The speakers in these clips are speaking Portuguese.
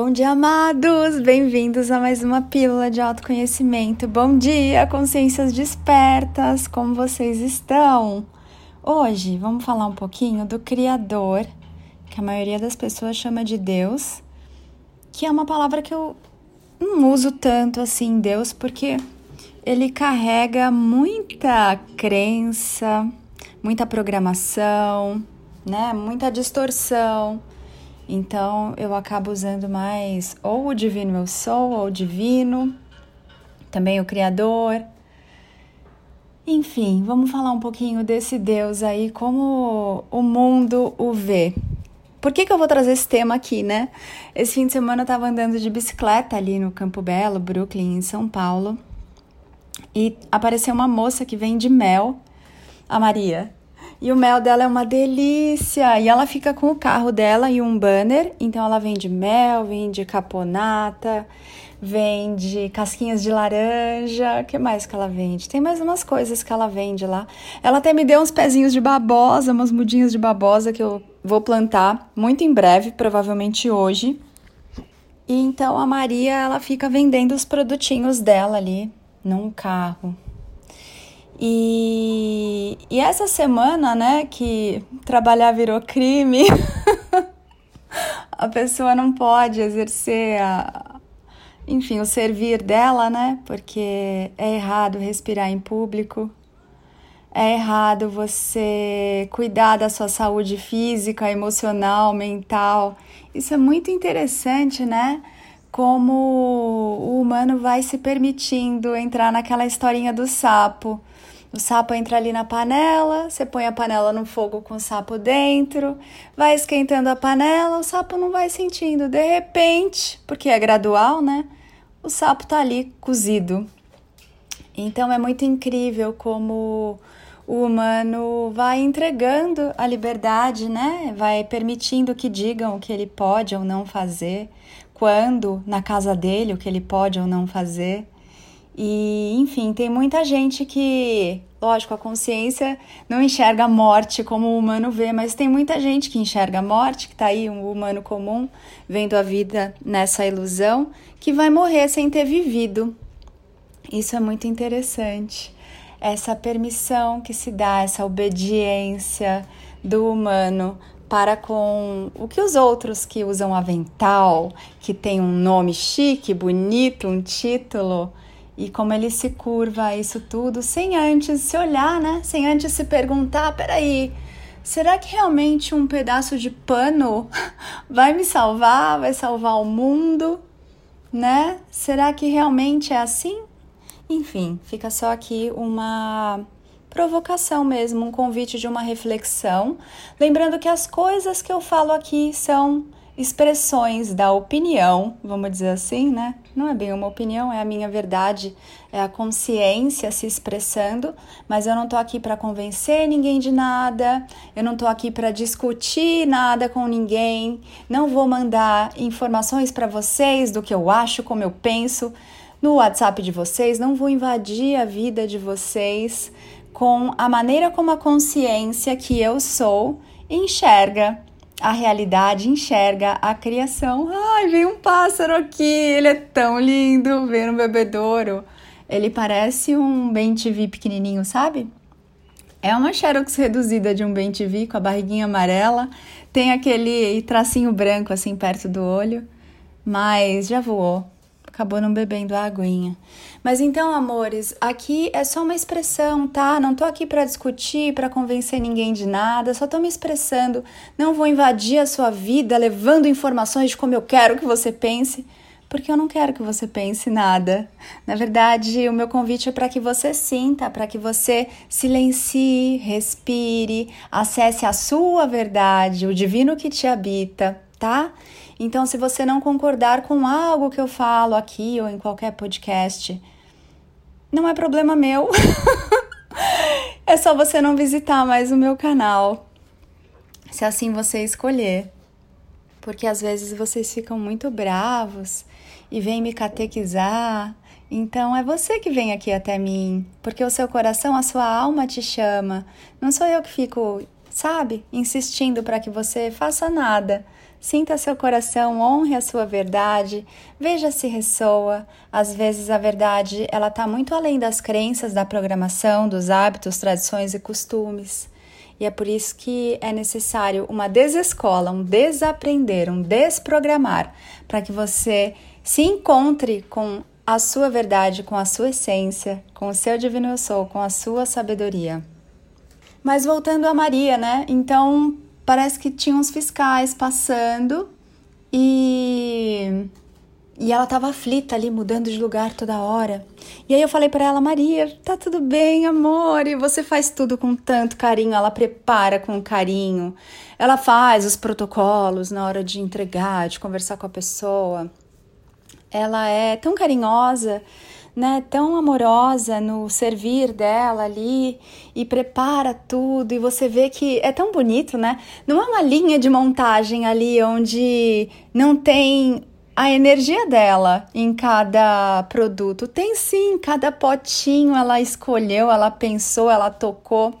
Bom dia, amados! Bem-vindos a mais uma pílula de autoconhecimento. Bom dia, consciências despertas! Como vocês estão? Hoje vamos falar um pouquinho do Criador, que a maioria das pessoas chama de Deus, que é uma palavra que eu não uso tanto assim, Deus, porque ele carrega muita crença, muita programação, né? Muita distorção então eu acabo usando mais ou o divino eu sou, ou o divino, também o Criador. Enfim, vamos falar um pouquinho desse Deus aí, como o mundo o vê. Por que, que eu vou trazer esse tema aqui, né? Esse fim de semana eu tava andando de bicicleta ali no Campo Belo, Brooklyn, em São Paulo, e apareceu uma moça que vende mel, a Maria. E o mel dela é uma delícia. E ela fica com o carro dela e um banner. Então ela vende mel, vende caponata, vende casquinhas de laranja. O que mais que ela vende? Tem mais umas coisas que ela vende lá. Ela até me deu uns pezinhos de babosa, umas mudinhas de babosa que eu vou plantar muito em breve, provavelmente hoje. E então a Maria, ela fica vendendo os produtinhos dela ali num carro. E, e essa semana, né, que trabalhar virou crime, a pessoa não pode exercer a, enfim, o servir dela, né? Porque é errado respirar em público, é errado você cuidar da sua saúde física, emocional, mental. Isso é muito interessante, né? Como o humano vai se permitindo entrar naquela historinha do sapo. O sapo entra ali na panela, você põe a panela no fogo com o sapo dentro, vai esquentando a panela, o sapo não vai sentindo. De repente, porque é gradual, né? O sapo tá ali cozido. Então é muito incrível como o humano vai entregando a liberdade, né? Vai permitindo que digam o que ele pode ou não fazer, quando na casa dele o que ele pode ou não fazer. E, enfim, tem muita gente que, lógico, a consciência não enxerga a morte como o humano vê, mas tem muita gente que enxerga a morte, que tá aí, um humano comum, vendo a vida nessa ilusão, que vai morrer sem ter vivido. Isso é muito interessante. Essa permissão que se dá, essa obediência do humano para com o que os outros que usam avental, que tem um nome chique, bonito, um título, e como ele se curva a isso tudo sem antes se olhar, né? Sem antes se perguntar, peraí, será que realmente um pedaço de pano vai me salvar, vai salvar o mundo, né? Será que realmente é assim? Enfim, fica só aqui uma provocação mesmo, um convite de uma reflexão, lembrando que as coisas que eu falo aqui são expressões da opinião, vamos dizer assim, né? Não é bem uma opinião, é a minha verdade, é a consciência se expressando, mas eu não tô aqui para convencer ninguém de nada, eu não tô aqui para discutir nada com ninguém, não vou mandar informações para vocês do que eu acho, como eu penso no WhatsApp de vocês, não vou invadir a vida de vocês com a maneira como a consciência que eu sou enxerga a realidade enxerga a criação. Ai, veio um pássaro aqui, ele é tão lindo, veio um bebedouro. Ele parece um bem TV pequenininho, sabe? É uma xerox reduzida de um bem TV com a barriguinha amarela, tem aquele tracinho branco assim perto do olho, mas já voou acabou não bebendo a aguinha. Mas então, amores, aqui é só uma expressão, tá? Não tô aqui para discutir, para convencer ninguém de nada, só tô me expressando. Não vou invadir a sua vida levando informações de como eu quero que você pense, porque eu não quero que você pense nada. Na verdade, o meu convite é para que você sinta, para que você silencie, respire, acesse a sua verdade, o divino que te habita, tá? Então, se você não concordar com algo que eu falo aqui ou em qualquer podcast, não é problema meu. é só você não visitar mais o meu canal, se assim você escolher. Porque às vezes vocês ficam muito bravos e vêm me catequizar. Então é você que vem aqui até mim, porque o seu coração, a sua alma te chama. Não sou eu que fico, sabe, insistindo para que você faça nada Sinta seu coração, honre a sua verdade, veja se ressoa. Às vezes a verdade ela está muito além das crenças, da programação, dos hábitos, tradições e costumes. E é por isso que é necessário uma desescola, um desaprender, um desprogramar, para que você se encontre com a sua verdade, com a sua essência, com o seu divino eu sou, com a sua sabedoria. Mas voltando a Maria, né? Então parece que tinha uns fiscais passando e e ela estava aflita ali, mudando de lugar toda hora. E aí eu falei para ela, Maria, tá tudo bem, amor, e você faz tudo com tanto carinho, ela prepara com carinho, ela faz os protocolos na hora de entregar, de conversar com a pessoa. Ela é tão carinhosa, né, tão amorosa no servir dela ali e prepara tudo e você vê que é tão bonito, né? Não é uma linha de montagem ali onde não tem a energia dela em cada produto. Tem sim, cada potinho ela escolheu, ela pensou, ela tocou,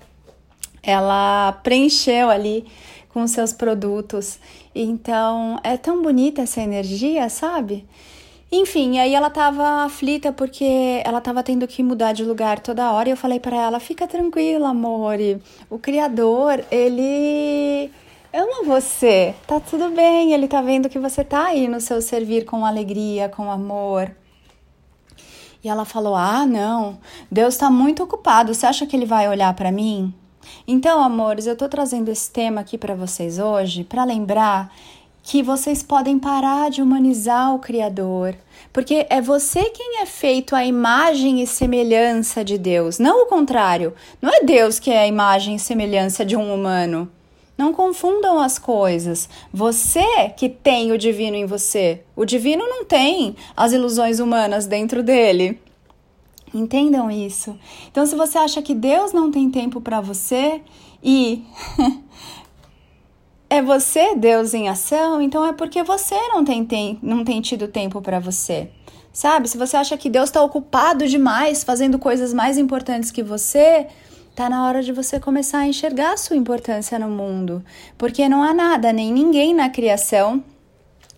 ela preencheu ali com seus produtos. Então é tão bonita essa energia, sabe? Enfim, aí ela tava aflita porque ela tava tendo que mudar de lugar toda hora e eu falei para ela: "Fica tranquila, amor. O criador, ele ama você. Tá tudo bem, ele tá vendo que você tá aí no seu servir com alegria, com amor. E ela falou: Ah, não, Deus está muito ocupado. Você acha que ele vai olhar para mim? Então, amores, eu tô trazendo esse tema aqui para vocês hoje para lembrar que vocês podem parar de humanizar o Criador, porque é você quem é feito a imagem e semelhança de Deus, não o contrário. Não é Deus que é a imagem e semelhança de um humano. Não confundam as coisas. Você que tem o divino em você. O divino não tem as ilusões humanas dentro dele. Entendam isso. Então, se você acha que Deus não tem tempo para você e é você Deus em ação, então é porque você não tem, tem não tem tido tempo para você. Sabe? Se você acha que Deus está ocupado demais fazendo coisas mais importantes que você, Tá na hora de você começar a enxergar a sua importância no mundo, porque não há nada nem ninguém na criação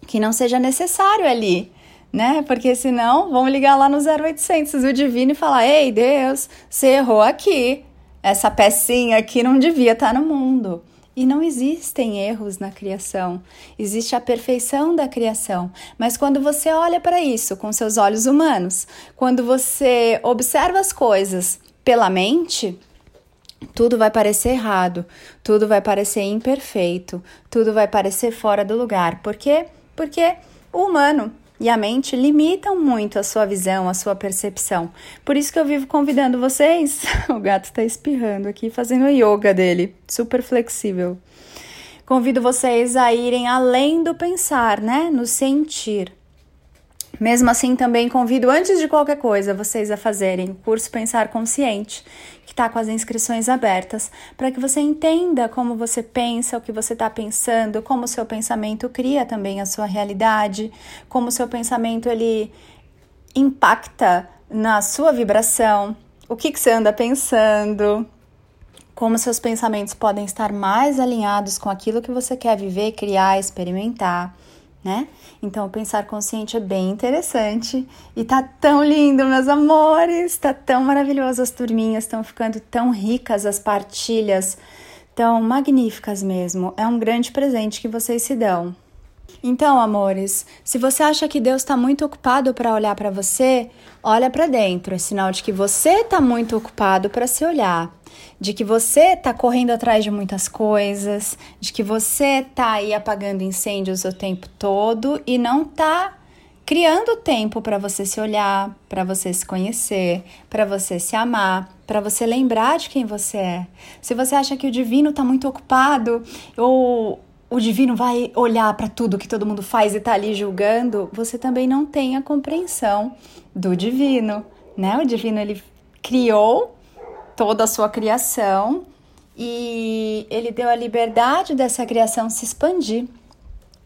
que não seja necessário ali, né? Porque senão vão ligar lá no 0800 o divino e falar: "Ei, Deus, você errou aqui. Essa pecinha aqui não devia estar tá no mundo". E não existem erros na criação, existe a perfeição da criação. Mas quando você olha para isso com seus olhos humanos, quando você observa as coisas pela mente, tudo vai parecer errado, tudo vai parecer imperfeito, tudo vai parecer fora do lugar. Por quê? Porque o humano e a mente limitam muito a sua visão, a sua percepção. Por isso que eu vivo convidando vocês. O gato está espirrando aqui, fazendo o yoga dele, super flexível. Convido vocês a irem além do pensar, né? No sentir. Mesmo assim, também convido, antes de qualquer coisa, vocês a fazerem o curso Pensar Consciente, que está com as inscrições abertas, para que você entenda como você pensa, o que você está pensando, como o seu pensamento cria também a sua realidade, como o seu pensamento ele impacta na sua vibração, o que, que você anda pensando, como seus pensamentos podem estar mais alinhados com aquilo que você quer viver, criar, experimentar né? Então, pensar consciente é bem interessante e tá tão lindo, meus amores, tá tão maravilhoso as turminhas, estão ficando tão ricas as partilhas, tão magníficas mesmo. É um grande presente que vocês se dão. Então, amores, se você acha que Deus está muito ocupado para olhar para você, olha para dentro, é sinal de que você está muito ocupado para se olhar de que você está correndo atrás de muitas coisas, de que você está aí apagando incêndios o tempo todo e não está criando tempo para você se olhar, para você se conhecer, para você se amar, para você lembrar de quem você é. Se você acha que o divino está muito ocupado ou o divino vai olhar para tudo que todo mundo faz e está ali julgando, você também não tem a compreensão do divino, né? O divino ele criou toda a sua criação e ele deu a liberdade dessa criação se expandir,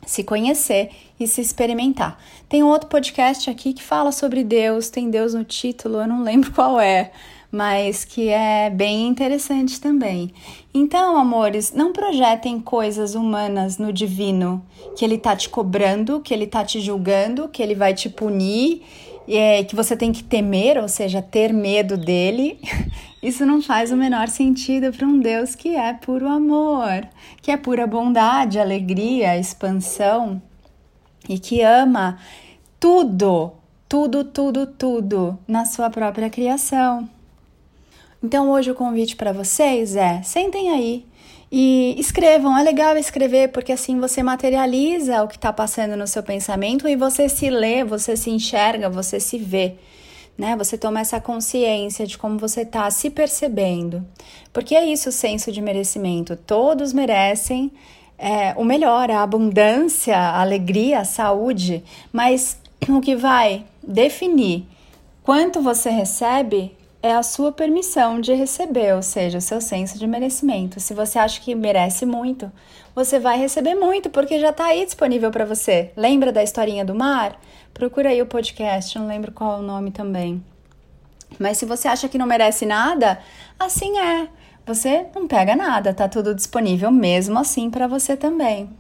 se conhecer e se experimentar. Tem um outro podcast aqui que fala sobre Deus, tem Deus no título, eu não lembro qual é, mas que é bem interessante também. Então, amores, não projetem coisas humanas no divino, que ele tá te cobrando, que ele tá te julgando, que ele vai te punir, é, que você tem que temer, ou seja, ter medo dele. Isso não faz o menor sentido para um Deus que é puro amor, que é pura bondade, alegria, expansão e que ama tudo, tudo, tudo, tudo na sua própria criação. Então hoje o convite para vocês é: sentem aí e escrevam. É legal escrever porque assim você materializa o que está passando no seu pensamento e você se lê, você se enxerga, você se vê. Né? Você toma essa consciência de como você está se percebendo. Porque é isso o senso de merecimento. Todos merecem é, o melhor, a abundância, a alegria, a saúde, mas o que vai definir quanto você recebe é a sua permissão de receber, ou seja, o seu senso de merecimento. Se você acha que merece muito, você vai receber muito, porque já está aí disponível para você. Lembra da historinha do mar? Procura aí o podcast, não lembro qual é o nome também. Mas se você acha que não merece nada, assim é. Você não pega nada, tá tudo disponível mesmo assim para você também.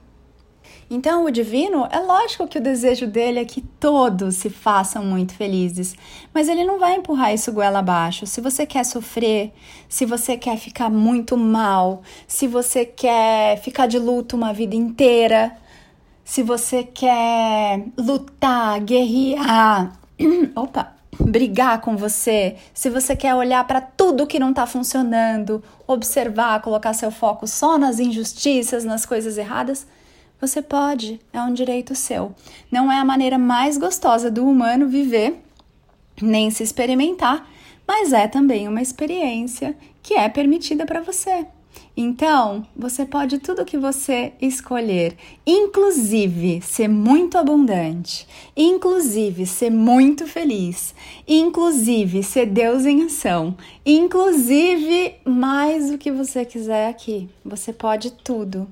Então, o divino, é lógico que o desejo dele é que todos se façam muito felizes, mas ele não vai empurrar isso goela abaixo. Se você quer sofrer, se você quer ficar muito mal, se você quer ficar de luto uma vida inteira, se você quer lutar, guerrear, opa, brigar com você, se você quer olhar para tudo que não está funcionando, observar, colocar seu foco só nas injustiças, nas coisas erradas, você pode, é um direito seu. Não é a maneira mais gostosa do humano viver, nem se experimentar, mas é também uma experiência que é permitida para você. Então, você pode tudo o que você escolher, inclusive ser muito abundante, inclusive ser muito feliz, inclusive ser Deus em ação, inclusive mais do que você quiser aqui. Você pode tudo.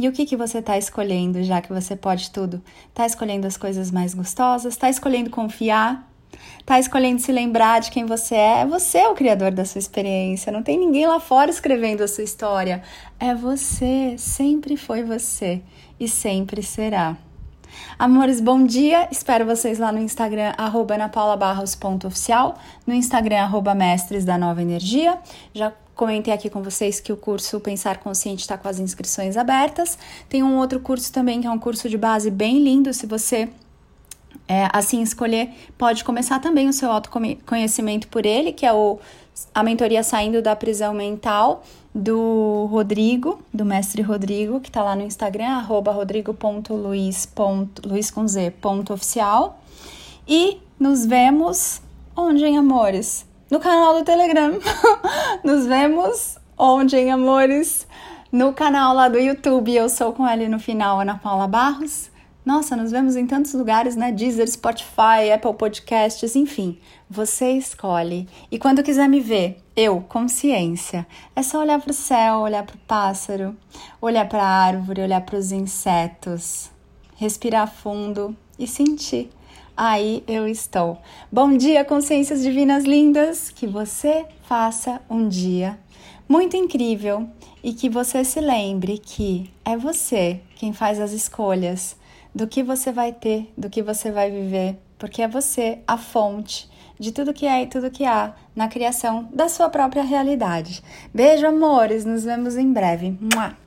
E o que, que você está escolhendo, já que você pode tudo? Está escolhendo as coisas mais gostosas? Está escolhendo confiar? Está escolhendo se lembrar de quem você é? É você é o criador da sua experiência. Não tem ninguém lá fora escrevendo a sua história. É você. Sempre foi você. E sempre será. Amores, bom dia! Espero vocês lá no Instagram, arroba anapaulabarros.oficial, no Instagram, arroba mestres da nova energia. Já Comentei aqui com vocês que o curso Pensar Consciente está com as inscrições abertas. Tem um outro curso também, que é um curso de base bem lindo. Se você é, assim escolher, pode começar também o seu autoconhecimento por ele, que é o, a mentoria Saindo da Prisão Mental do Rodrigo, do mestre Rodrigo, que está lá no Instagram, arroba. E nos vemos onde, hein, amores? No canal do Telegram. Nos vemos onde, hein, amores? No canal lá do YouTube. Eu sou com ele no final, Ana Paula Barros. Nossa, nos vemos em tantos lugares, né? Deezer, Spotify, Apple Podcasts, enfim. Você escolhe. E quando quiser me ver, eu, consciência, é só olhar para o céu, olhar para o pássaro, olhar para a árvore, olhar para os insetos, respirar fundo e sentir aí eu estou. Bom dia, consciências divinas lindas, que você faça um dia muito incrível e que você se lembre que é você quem faz as escolhas do que você vai ter, do que você vai viver, porque é você a fonte de tudo que é e tudo que há na criação da sua própria realidade. Beijo, amores, nos vemos em breve. Mua!